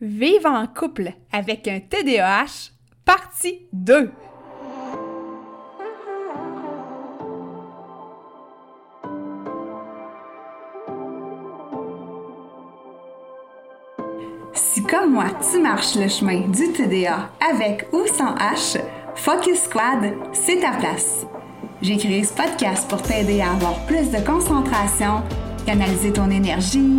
Vive en couple avec un TDAH, partie 2. Si comme moi, tu marches le chemin du TDA avec ou sans H, Focus Squad, c'est ta place. J'ai créé ce podcast pour t'aider à avoir plus de concentration, canaliser ton énergie,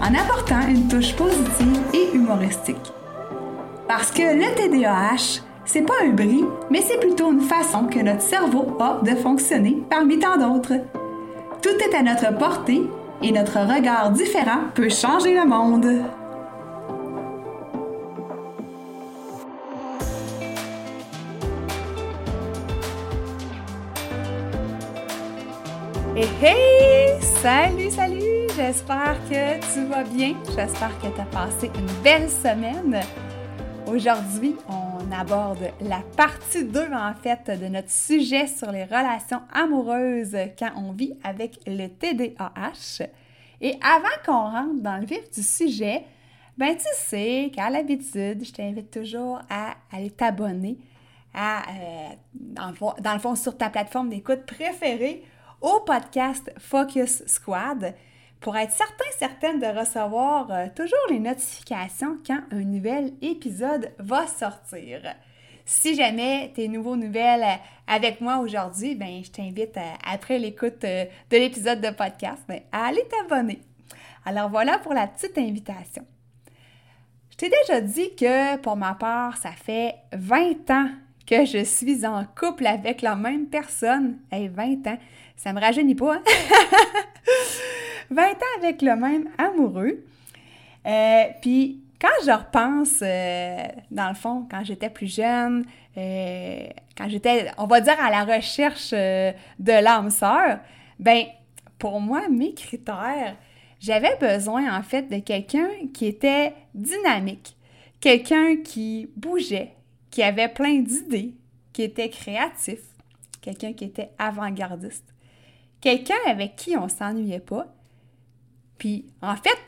en apportant une touche positive et humoristique. Parce que le TDAH, c'est pas un bris, mais c'est plutôt une façon que notre cerveau a de fonctionner parmi tant d'autres. Tout est à notre portée et notre regard différent peut changer le monde. Hey, hey! Salut, salut! J'espère que tu vas bien. J'espère que tu as passé une belle semaine. Aujourd'hui, on aborde la partie 2 en fait de notre sujet sur les relations amoureuses quand on vit avec le TDAH. Et avant qu'on rentre dans le vif du sujet, ben tu sais qu'à l'habitude, je t'invite toujours à aller t'abonner à, euh, dans le fond, sur ta plateforme d'écoute préférée au podcast Focus Squad pour être certain, certaine de recevoir euh, toujours les notifications quand un nouvel épisode va sortir. Si jamais tes nouveaux nouvelles euh, avec moi aujourd'hui, ben, je t'invite euh, après l'écoute de l'épisode de podcast ben, à aller t'abonner. Alors voilà pour la petite invitation. Je t'ai déjà dit que pour ma part, ça fait 20 ans que je suis en couple avec la même personne. Hey, 20 ans, ça me rajeunit pas. 20 hein? ans avec le même amoureux. Euh, puis quand je repense, euh, dans le fond, quand j'étais plus jeune, euh, quand j'étais, on va dire, à la recherche de l'âme sœur, ben pour moi, mes critères, j'avais besoin en fait de quelqu'un qui était dynamique, quelqu'un qui bougeait, qui avait plein d'idées, qui était créatif, quelqu'un qui était avant-gardiste, quelqu'un avec qui on s'ennuyait pas. Puis, en fait,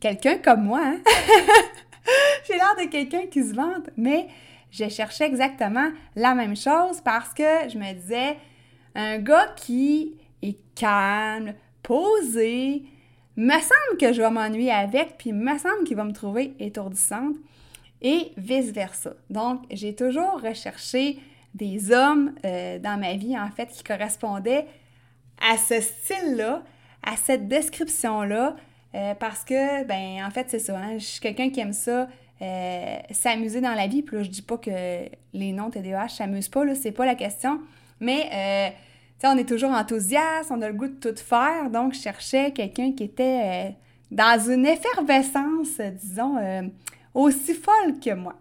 quelqu'un comme moi, hein? j'ai l'air de quelqu'un qui se vante, mais je cherchais exactement la même chose parce que je me disais, un gars qui est calme, posé, me semble que je vais m'ennuyer avec, puis me semble qu'il va me trouver étourdissante et vice-versa. Donc, j'ai toujours recherché des hommes euh, dans ma vie, en fait, qui correspondaient à ce style-là, à cette description-là, euh, parce que, ben, en fait, c'est ça, hein, je suis quelqu'un qui aime ça, euh, s'amuser dans la vie, puis là, je dis pas que les non-TDAH s'amusent pas, là, c'est pas la question, mais, sais, on est toujours enthousiaste, on a le goût de tout faire, donc je cherchais quelqu'un qui était dans une effervescence, disons, aussi folle que moi.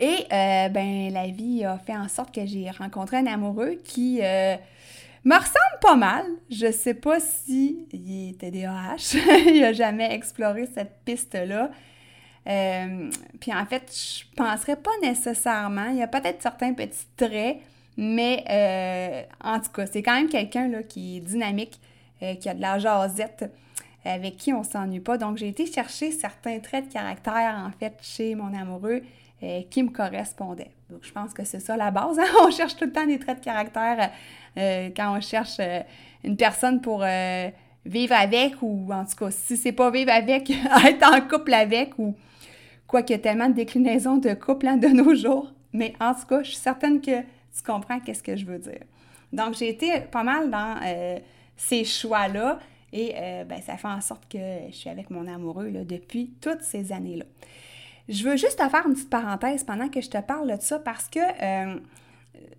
Et euh, ben la vie a fait en sorte que j'ai rencontré un amoureux qui euh, me ressemble pas mal. Je sais pas si il TDAH. il a jamais exploré cette piste-là. Euh, puis en fait, je penserais pas nécessairement. Il y a peut-être certains petits traits, mais en tout cas, c'est quand même quelqu'un qui est dynamique, qui a de la jasette avec qui on s'ennuie pas. Donc, j'ai été chercher certains traits de caractère, en fait, chez mon amoureux euh, qui me correspondaient. Donc, je pense que c'est ça la base. Hein. On cherche tout le temps des traits de caractère euh, quand on cherche euh, une personne pour vivre avec ou, en tout cas, si c'est pas vivre avec, être en couple avec ou quoi qu'il y a tellement de déclinaisons de couple hein, de nos jours. Mais en tout cas, je suis certaine que tu comprends qu'est-ce que je veux dire. Donc, j'ai été pas mal dans ces choix-là. Et euh, ben, ça fait en sorte que je suis avec mon amoureux depuis toutes ces années-là. Je veux juste te faire une petite parenthèse pendant que je te parle de ça parce que euh,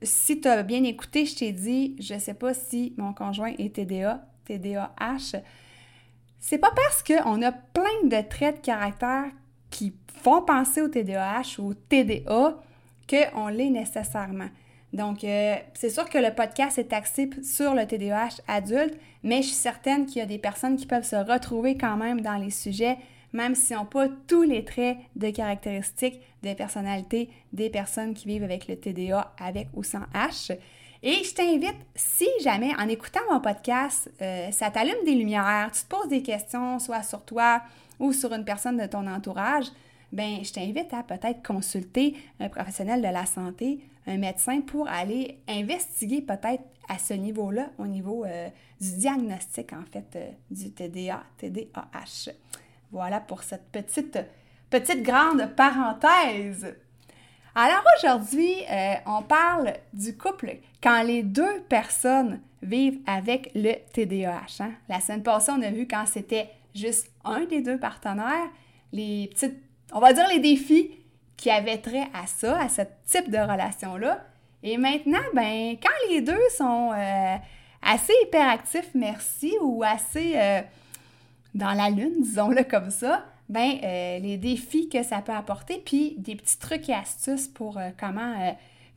si tu as bien écouté, je t'ai dit, je ne sais pas si mon conjoint est TDA, TDAH. C'est pas parce qu'on a plein de traits de caractère qui font penser au TDAH ou au TDA qu'on l'est nécessairement. Donc, euh, c'est sûr que le podcast est axé sur le TDAH adulte, mais je suis certaine qu'il y a des personnes qui peuvent se retrouver quand même dans les sujets, même s'ils n'ont pas tous les traits de caractéristiques de personnalité des personnes qui vivent avec le TDA avec ou sans H. Et je t'invite, si jamais en écoutant mon podcast, euh, ça t'allume des lumières, tu te poses des questions, soit sur toi ou sur une personne de ton entourage, ben je t'invite à peut-être consulter un professionnel de la santé, un médecin, pour aller investiguer peut-être à ce niveau-là, au niveau euh, du diagnostic en fait euh, du TDA, TDAH. Voilà pour cette petite, petite grande parenthèse. Alors aujourd'hui, euh, on parle du couple quand les deux personnes vivent avec le TDAH. Hein. La semaine passée, on a vu quand c'était juste un des deux partenaires, les petites, on va dire les défis qui avaient trait à ça, à ce type de relation-là. Et maintenant, ben, quand les deux sont euh, assez hyperactifs, merci, ou assez euh, dans la lune, disons-le comme ça, ben, euh, les défis que ça peut apporter, puis des petits trucs et astuces pour euh, comment euh,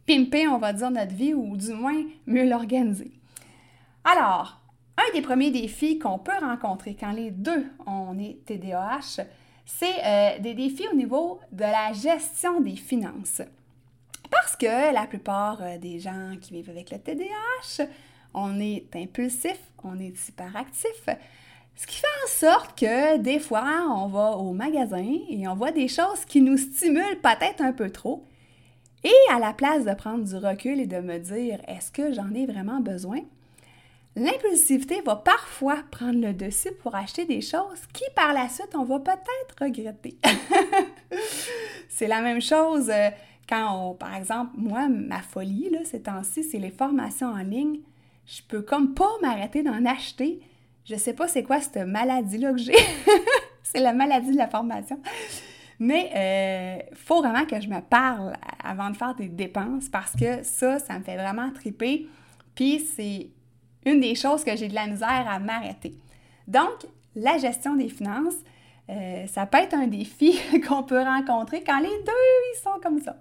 pimper, on va dire, notre vie ou du moins mieux l'organiser. Alors, un des premiers défis qu'on peut rencontrer quand les deux, on est TDAH, c'est des défis au niveau de la gestion des finances. Parce que la plupart des gens qui vivent avec le TDAH, on est impulsif, on est hyperactif, ce qui fait en sorte que des fois, on va au magasin et on voit des choses qui nous stimulent peut-être un peu trop. Et à la place de prendre du recul et de me dire est-ce que j'en ai vraiment besoin, l'impulsivité va parfois prendre le dessus pour acheter des choses qui par la suite on va peut-être regretter. c'est la même chose euh, quand par exemple, moi, ma folie, là, ces temps-ci, c'est les formations en ligne. Je peux comme pas m'arrêter d'en acheter je sais pas c'est quoi cette maladie-là que j'ai. c'est la maladie de la formation. Mais euh, faut vraiment que je me parle avant de faire des dépenses parce que ça, ça me fait vraiment triper. Puis c'est une des choses que j'ai de la misère à m'arrêter. Donc, la gestion des finances, euh, ça peut être un défi qu'on peut rencontrer quand les deux, ils sont comme ça.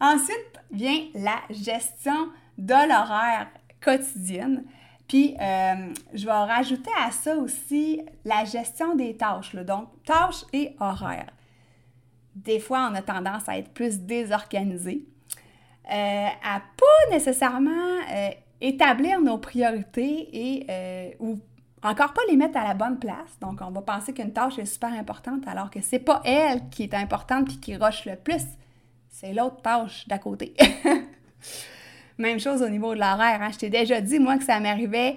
Ensuite vient la gestion de l'horaire quotidienne. Puis, euh, je vais rajouter à ça aussi la gestion des tâches, donc tâches et horaires. Des fois, on a tendance à être plus désorganisé, euh, à pas nécessairement euh, établir nos priorités et ou encore pas les mettre à la bonne place. Donc, on va penser qu'une tâche est super importante alors que c'est pas elle qui est importante puis qui roche le plus, c'est l'autre tâche d'à côté. Même chose au niveau de l'horaire. Hein. Je t'ai déjà dit, moi, que ça m'arrivait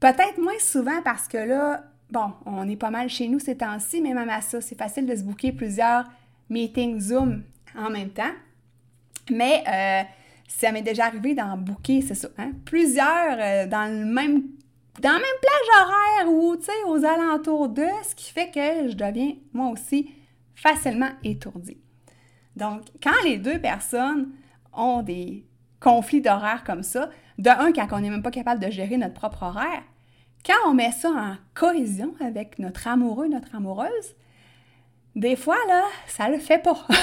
peut-être moins souvent parce que là, bon, on est pas mal chez nous ces temps-ci, mais même à ça, c'est facile de se booker plusieurs meetings Zoom en même temps. Mais euh, ça m'est déjà arrivé d'en booker, c'est ça, hein, plusieurs euh, dans le même dans la même plage horaire ou, aux alentours de, ce qui fait que je deviens, moi aussi, facilement étourdie. Donc, quand les deux personnes ont des conflit d'horaire comme ça. De un, quand on n'est même pas capable de gérer notre propre horaire. Quand on met ça en cohésion avec notre amoureux, notre amoureuse, des fois, là, ça le fait pas.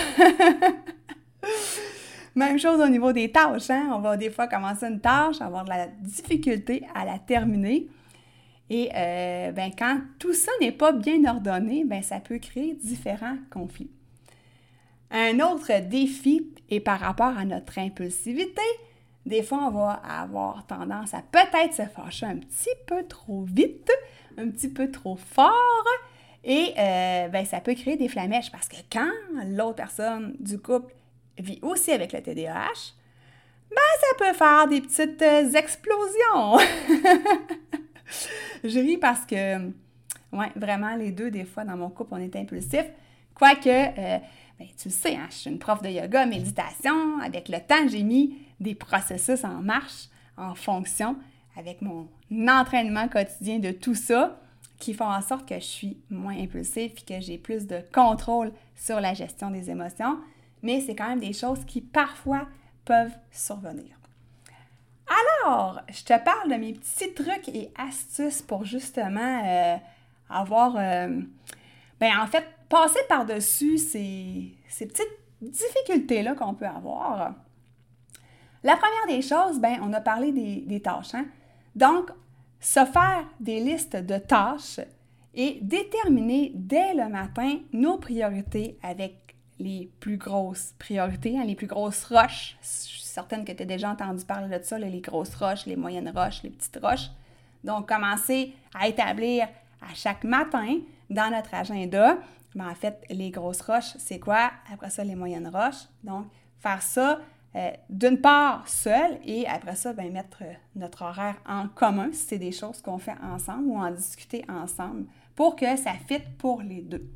Même chose au niveau des tâches. Hein? On va des fois commencer une tâche, avoir de la difficulté à la terminer. Et euh, ben, quand tout ça n'est pas bien ordonné, ben, ça peut créer différents conflits. Un autre défi est par rapport à notre impulsivité. Des fois, on va avoir tendance à peut-être se fâcher un petit peu trop vite, un petit peu trop fort. Et euh, ben, ça peut créer des flamèches parce que quand l'autre personne du couple vit aussi avec le TDAH, ben, ça peut faire des petites euh, explosions. Je ris parce que, ouais, vraiment, les deux, des fois, dans mon couple, on est impulsifs. Quoique, euh, ben, tu le sais, hein, je suis une prof de yoga, méditation. Avec le temps, j'ai mis des processus en marche en fonction avec mon entraînement quotidien de tout ça qui font en sorte que je suis moins impulsive et que j'ai plus de contrôle sur la gestion des émotions. Mais c'est quand même des choses qui parfois peuvent survenir. Alors, je te parle de mes petits trucs et astuces pour justement euh, avoir, euh, ben en fait, passer par-dessus ces, petites difficultés-là qu'on peut avoir. La première des choses, ben, on a parlé des, tâches. Hein? Donc, se faire des listes de tâches et déterminer dès le matin nos priorités avec les plus grosses priorités, hein, les plus grosses roches. Je suis certaine que tu as déjà entendu parler de ça, les grosses roches, les moyennes roches, les petites roches. Donc, commencer à établir à chaque matin dans notre agenda, ben, en fait, les grosses roches, c'est quoi? Après ça, les moyennes roches. Donc, faire ça euh, d'une part seul et après ça, ben, mettre notre horaire en commun si c'est des choses qu'on fait ensemble ou en discuter ensemble pour que ça fitte pour les deux.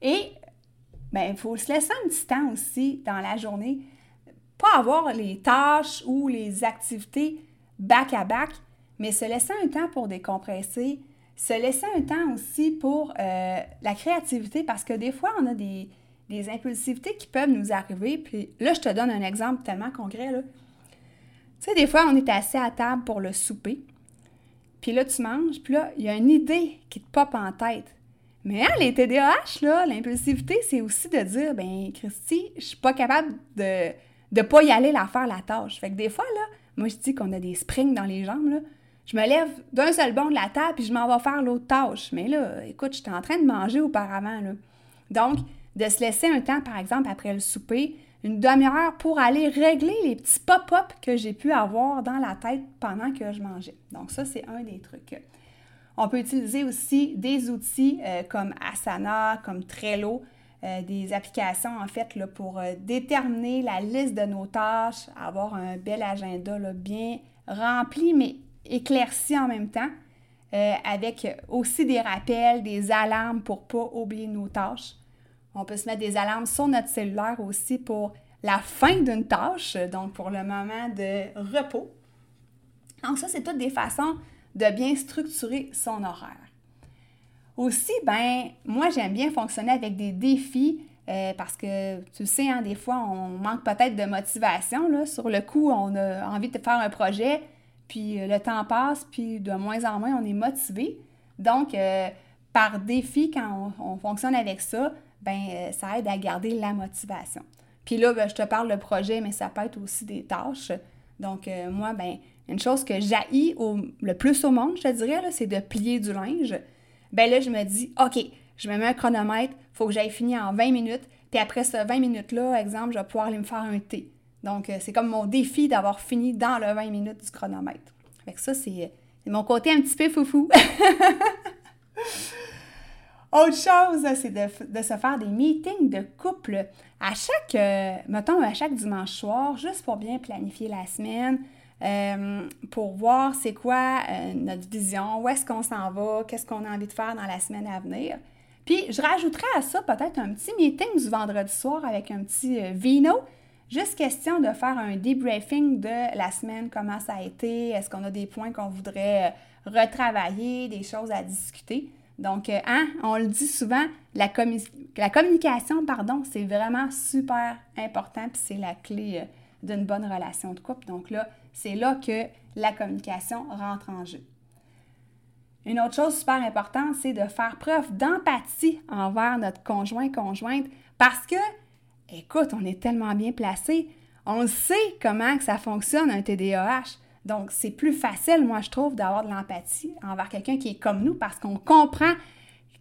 Et ben, il faut se laisser un petit temps aussi dans la journée, pas avoir les tâches ou les activités back à back, mais se laisser un temps pour décompresser, se laisser un temps aussi pour euh, la créativité parce que des fois, on a des, des impulsivités qui peuvent nous arriver. Puis là, je te donne un exemple tellement concret. Tu sais, des fois, on est assis à table pour le souper. Puis là, tu manges, puis là, il y a une idée qui te pop en tête. Mais hein, les TDAH, l'impulsivité, c'est aussi de dire, ben Christy, je suis pas capable de ne pas y aller la faire la tâche. Fait que des fois, là, moi, je dis qu'on a des springs dans les jambes, là. Je me lève d'un seul bond de la table, puis je m'en vais faire l'autre tâche. Mais là, écoute, j'étais en train de manger auparavant, là. Donc, de se laisser un temps, par exemple, après le souper, une demi-heure pour aller régler les petits pop-up que j'ai pu avoir dans la tête pendant que je mangeais. Donc ça, c'est un des trucs. On peut utiliser aussi des outils euh, comme Asana, comme Trello, euh, des applications en fait là, pour euh, déterminer la liste de nos tâches, avoir un bel agenda là, bien rempli mais éclairci en même temps, avec aussi des rappels, des alarmes pour ne pas oublier nos tâches. On peut se mettre des alarmes sur notre cellulaire aussi pour la fin d'une tâche, donc pour le moment de repos. Donc ça, c'est toutes des façons de bien structurer son horaire. Aussi, ben, moi, j'aime bien fonctionner avec des défis euh, parce que, tu sais, hein, des fois, on manque peut-être de motivation. Là. Sur le coup, on a envie de faire un projet, puis euh, le temps passe, puis de moins en moins, on est motivé. Donc, euh, par défi, quand on fonctionne avec ça, ben euh, ça aide à garder la motivation. Puis là, ben, je te parle de projet, mais ça peut être aussi des tâches. Donc, moi, ben, une chose que j'haïs le plus au monde, je te dirais, c'est de plier du linge. Ben là, je me dis, OK, je me mets un chronomètre, il faut que j'aille finir en 20 minutes, puis après ce 20 minutes-là, exemple, je vais pouvoir aller me faire un thé. Donc, euh, c'est comme mon défi d'avoir fini dans le 20 minutes du chronomètre. Fait ça, c'est mon côté un petit peu foufou. Autre chose, c'est de, se faire des meetings de couple à chaque, euh, mettons, à chaque dimanche soir, juste pour bien planifier la semaine, euh, pour voir c'est quoi euh, notre vision, où est-ce qu'on s'en va, qu'est-ce qu'on a envie de faire dans la semaine à venir. Puis, je rajouterais à ça peut-être un petit meeting du vendredi soir avec un petit vino. Juste question de faire un debriefing de la semaine, comment ça a été, est-ce qu'on a des points qu'on voudrait retravailler, des choses à discuter? Donc, euh, hein, on le dit souvent, la, la communication, pardon, c'est vraiment super important, puis c'est la clé euh, d'une bonne relation de couple. Donc là, c'est là que la communication rentre en jeu. Une autre chose super importante, c'est de faire preuve d'empathie envers notre conjoint, conjointe, parce que, écoute, on est tellement bien placé, on sait comment que ça fonctionne un TDAH. Donc, c'est plus facile, moi, je trouve, d'avoir de l'empathie envers quelqu'un qui est comme nous parce qu'on comprend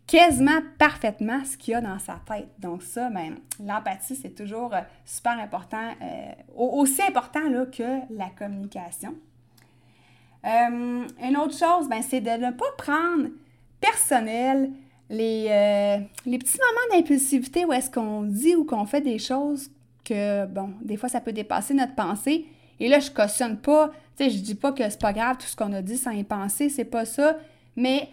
quasiment parfaitement ce qu'il y a dans sa tête. Donc ça, ben, l'empathie, c'est toujours euh, super important, euh, aussi important là, que la communication. Euh, une autre chose, ben, c'est de ne pas prendre personnel les, les petits moments d'impulsivité où est-ce qu'on dit ou qu'on fait des choses que, bon, des fois, ça peut dépasser notre pensée. Et là, je cautionne pas tu sais, je dis pas que c'est pas grave tout ce qu'on a dit sans y penser, c'est pas ça, mais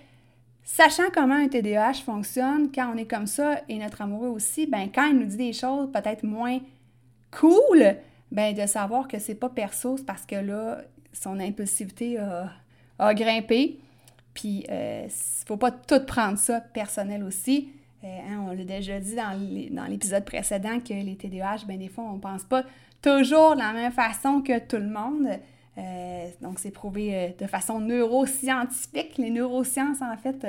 sachant comment un TDAH fonctionne, quand on est comme ça et notre amoureux aussi, ben quand il nous dit des choses peut-être moins cool, ben de savoir que c'est pas perso, c'est parce que là, son impulsivité a, grimpé. Puis, il euh, ne faut pas tout prendre ça personnel aussi. Euh, hein, on l'a déjà dit dans l'épisode précédent que les TDAH, ben des fois, on pense pas toujours de la même façon que tout le monde. Euh, donc, c'est prouvé de façon neuroscientifique. Les neurosciences, en fait,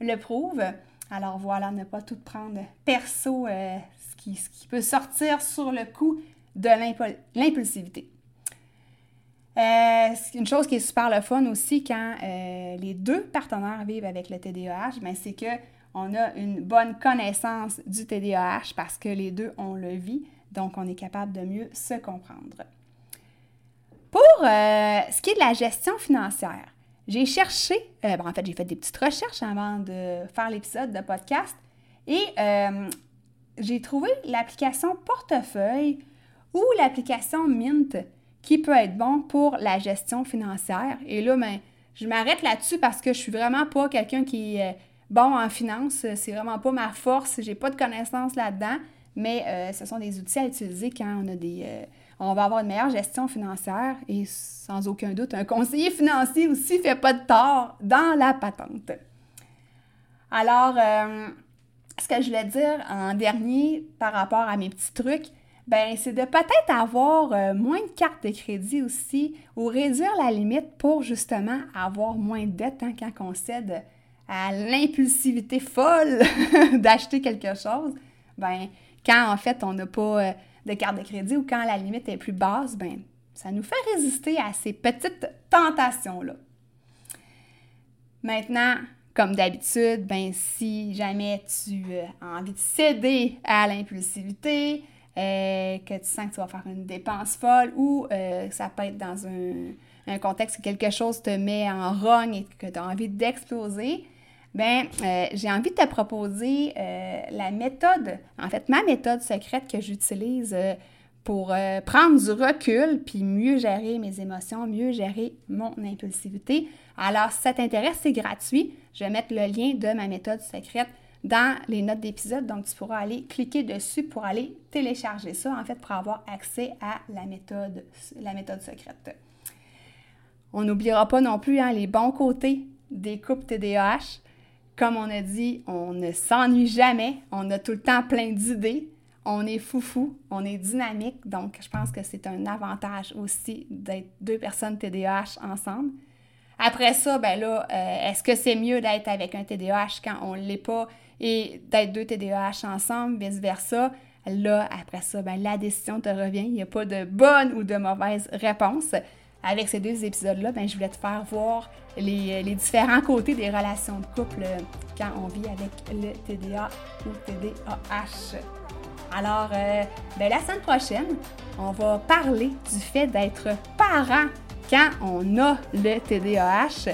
le prouvent. Alors voilà, ne pas tout prendre perso, ce, qui, peut sortir sur le coup de l'impulsivité. Euh, une chose qui est super le fun aussi quand euh, les deux partenaires vivent avec le TDAH, ben, c'est qu'on a une bonne connaissance du TDAH parce que les deux, on le vit, donc on est capable de mieux se comprendre. Pour euh, ce qui est de la gestion financière, j'ai cherché, ben, en fait, j'ai fait des petites recherches avant de faire l'épisode de podcast et j'ai trouvé l'application Portefeuille ou l'application Mint qui peut être bon pour la gestion financière. Et là, ben, je m'arrête là-dessus parce que je suis vraiment pas quelqu'un qui est bon en finance. C'est vraiment pas ma force. J'ai pas de connaissances là-dedans. Mais euh, ce sont des outils à utiliser quand on a des. Euh, on va avoir une meilleure gestion financière et sans aucun doute, un conseiller financier aussi fait pas de tort dans la patente. Alors, euh, ce que je voulais dire en dernier par rapport à mes petits trucs, ben c'est de peut-être avoir euh, moins de cartes de crédit aussi ou réduire la limite pour justement avoir moins de dettes hein, quand on cède à l'impulsivité folle d'acheter quelque chose. Ben quand en fait on n'a pas euh, de carte de crédit ou quand la limite est plus basse, ben ça nous fait résister à ces petites tentations-là. Maintenant, comme d'habitude, ben si jamais tu euh, as envie de céder à l'impulsivité, euh, que tu sens que tu vas faire une dépense folle ou euh, ça peut être dans un, contexte où quelque chose te met en rogne et que tu as envie d'exploser, ben euh, j'ai envie de te proposer la méthode, en fait ma méthode secrète que j'utilise pour prendre du recul puis mieux gérer mes émotions, mieux gérer mon impulsivité. Alors si ça t'intéresse, c'est gratuit. Je vais mettre le lien de ma méthode secrète dans les notes d'épisode. Donc, tu pourras aller cliquer dessus pour aller télécharger ça, en fait, pour avoir accès à la méthode, la méthode secrète. On n'oubliera pas non plus hein, les bons côtés des couples TDAH. Comme on a dit, on ne s'ennuie jamais, on a tout le temps plein d'idées, on est foufou, on est dynamique, donc je pense que c'est un avantage aussi d'être deux personnes TDAH ensemble. Après ça, ben là, euh, est-ce que c'est mieux d'être avec un TDAH quand on ne l'est pas et d'être deux TDAH ensemble, vice-versa? Là, après ça, ben, la décision te revient. Il n'y a pas de bonne ou de mauvaise réponse. Avec ces deux épisodes-là, ben, je voulais te faire voir les, différents côtés des relations de couple quand on vit avec le TDA ou TDAH. Alors, euh, ben, la semaine prochaine, on va parler du fait d'être parent quand on a le TDAH,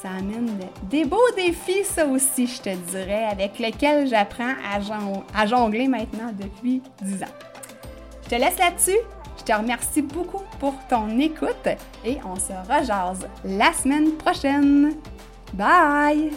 ça amène des beaux défis, ça aussi, je te dirais, avec lesquels j'apprends à, jongler maintenant depuis 10 ans. Je te laisse là-dessus. Je te remercie beaucoup pour ton écoute et on se rejase la semaine prochaine. Bye!